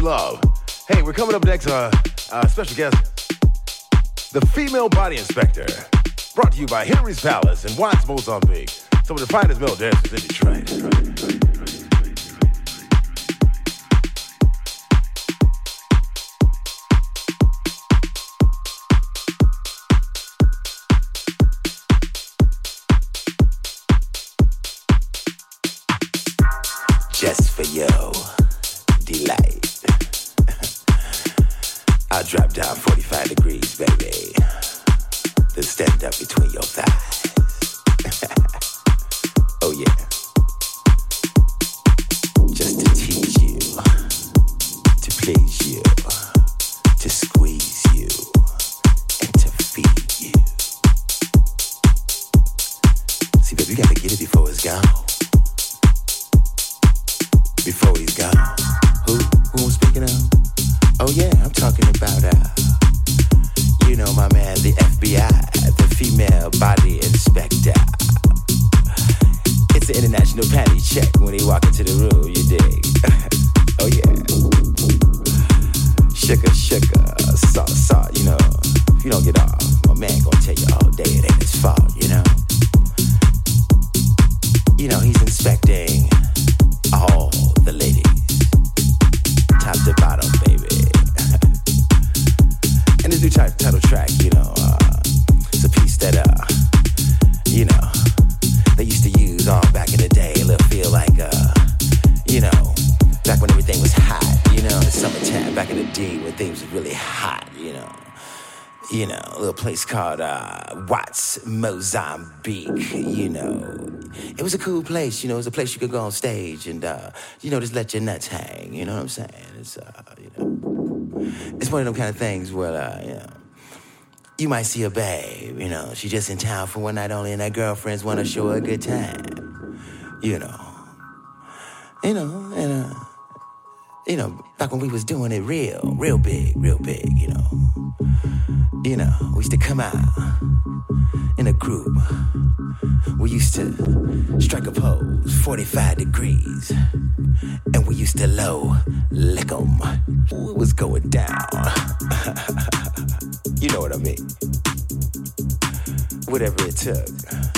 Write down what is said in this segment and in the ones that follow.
love. Hey, we're coming up next, uh, uh, special guest, the female body inspector, brought to you by Henry's Palace and Watts, Mozambique. Some of the finest male dancers in Detroit. Detroit. just for you. Delight. I drop down 45 degrees, baby. Then stand up between your thighs. oh, yeah. place, you know, it's a place you could go on stage and, uh, you know, just let your nuts hang. You know what I'm saying? It's, uh, you know, it's one of them kind of things where, uh, you know, you might see a babe, you know, she just in town for one night only, and her girlfriends want to show her a good time. You know, you know, and uh, you know, back when we was doing it real, real big, real big, you know, you know, we used to come out in a group used to strike a pose 45 degrees. And we used to low lick 'em. What was going down? you know what I mean. Whatever it took.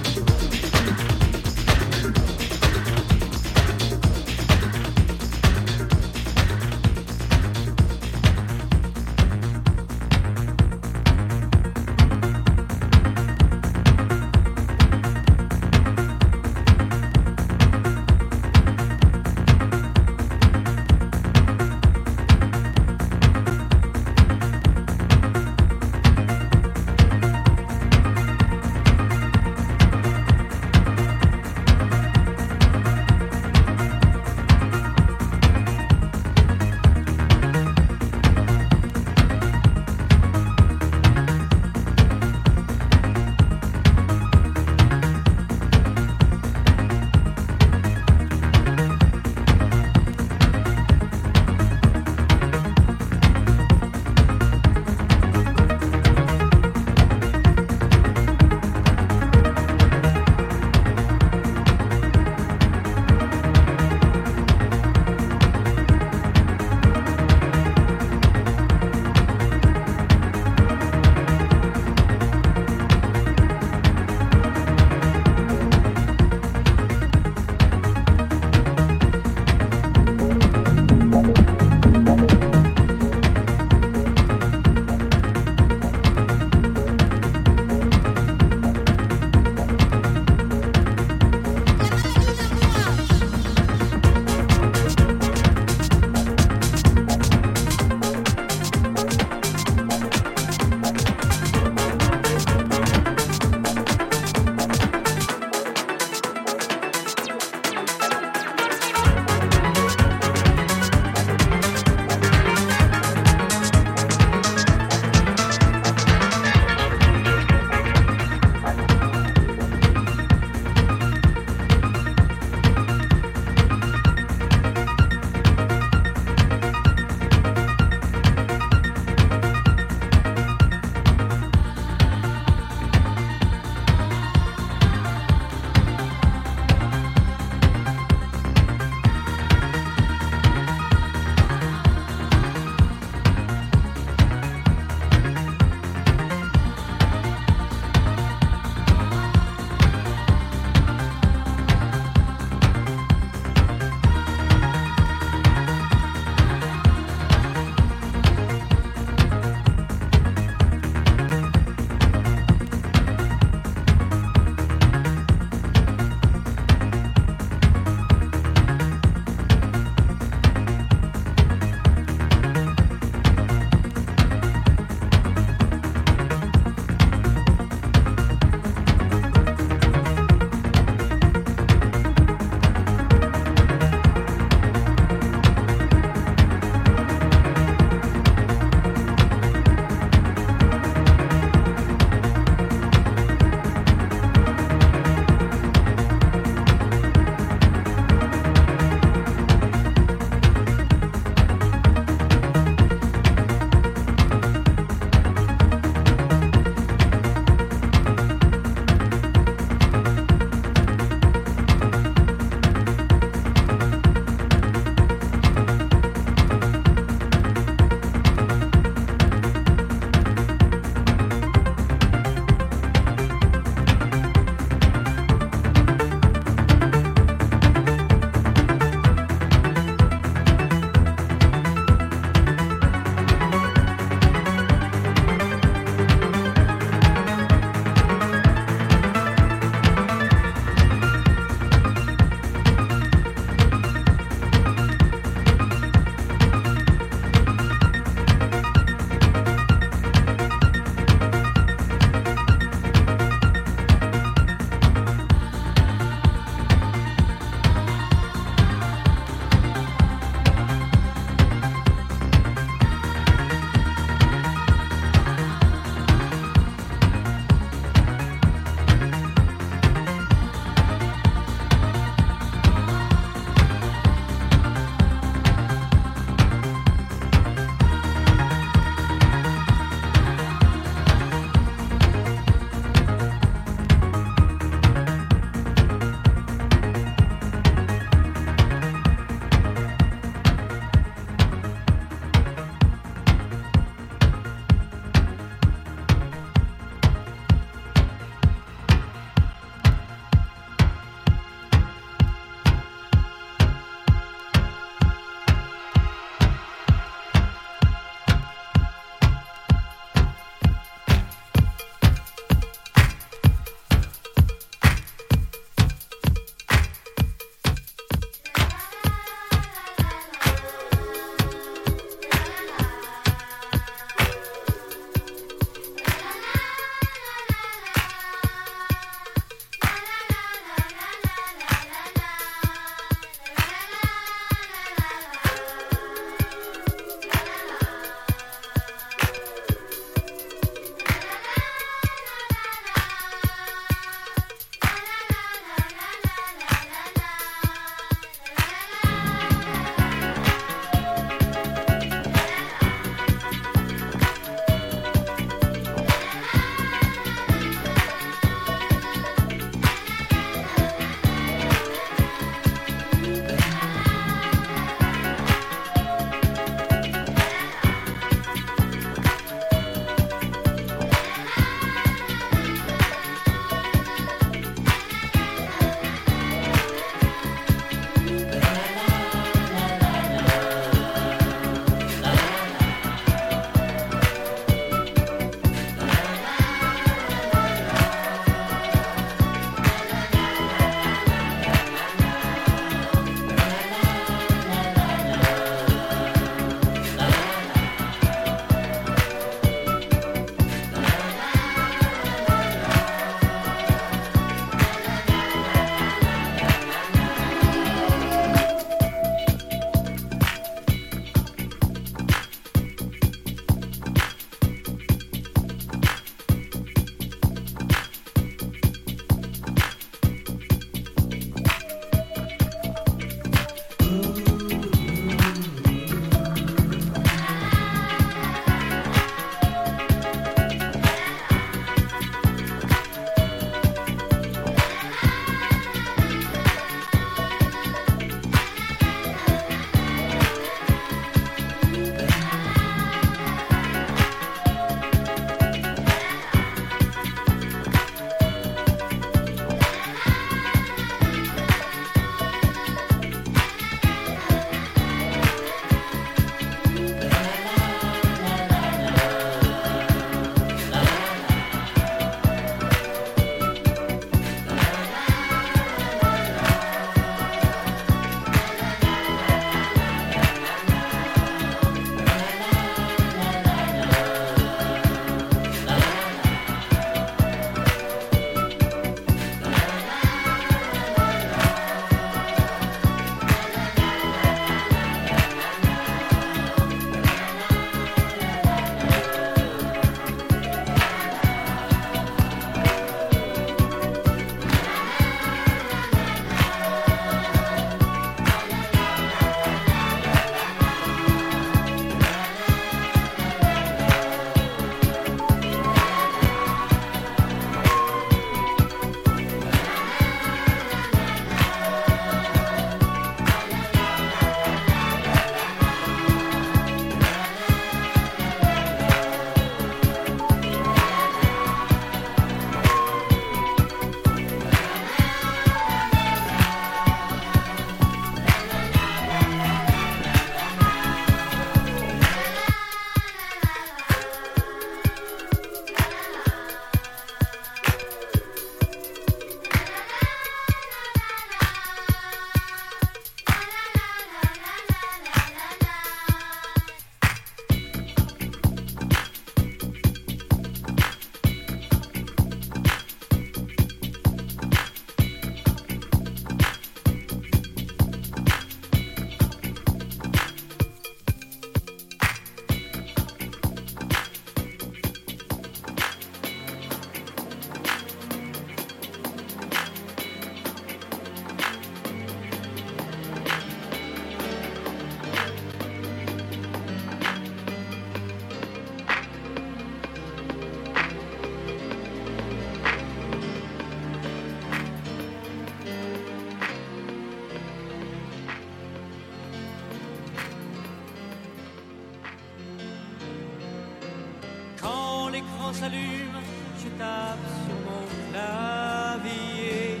L'écran s'allume, je tape sur mon clavier.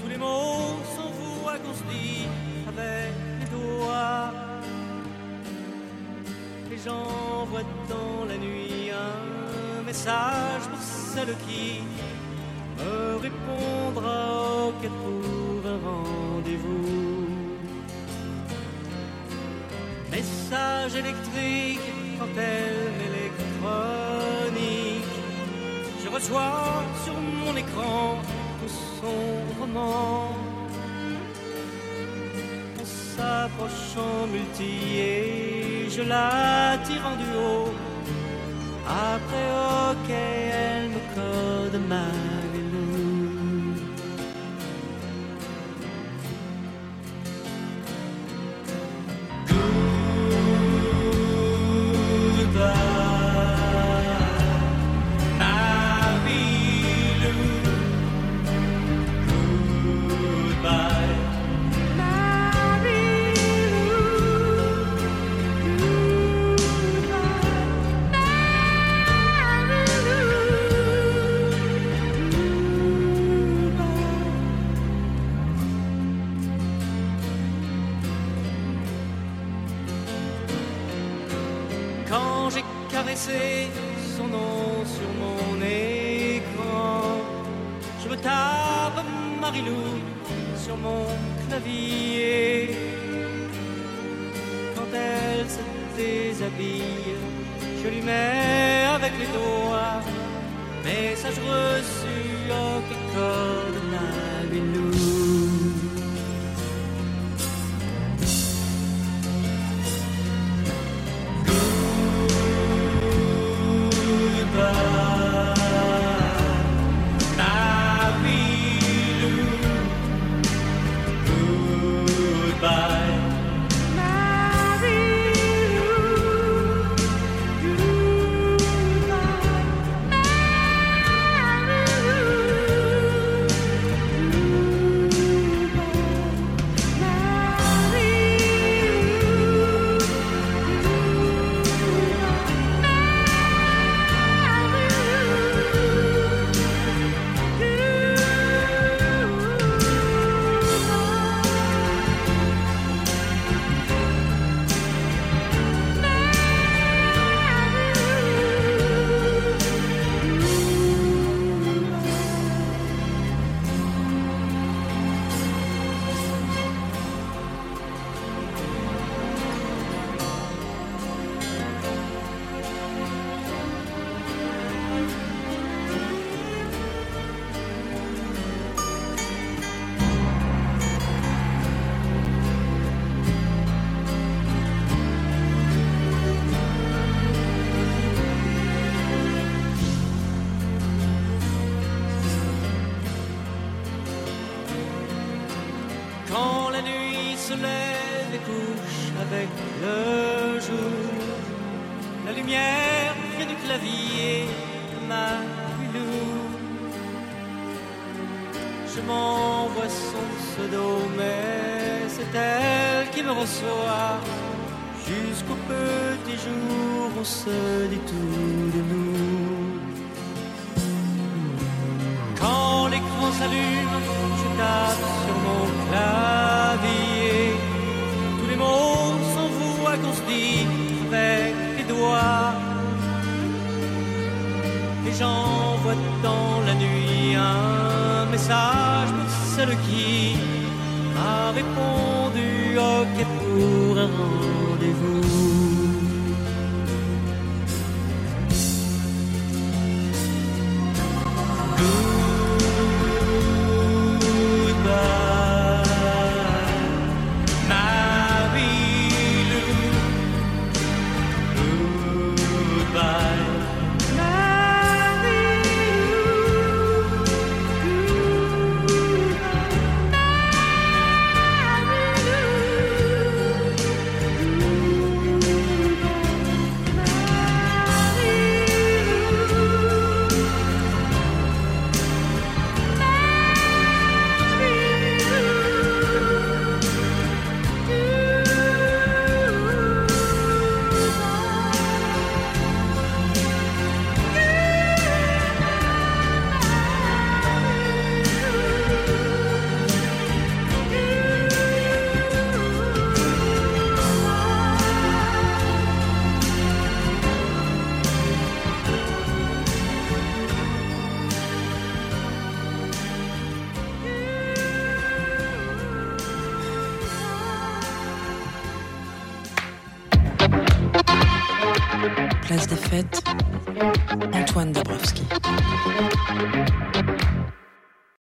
Tous les mots sont vous qu'on se avec les doigts. Et j'envoie dans la nuit un message pour celle qui me répondra au pour un rendez-vous. Message électrique, antenne électronique. Je reçois sur mon écran tout son roman. En multi et je la tire en duo. Après, ok, elle me code ma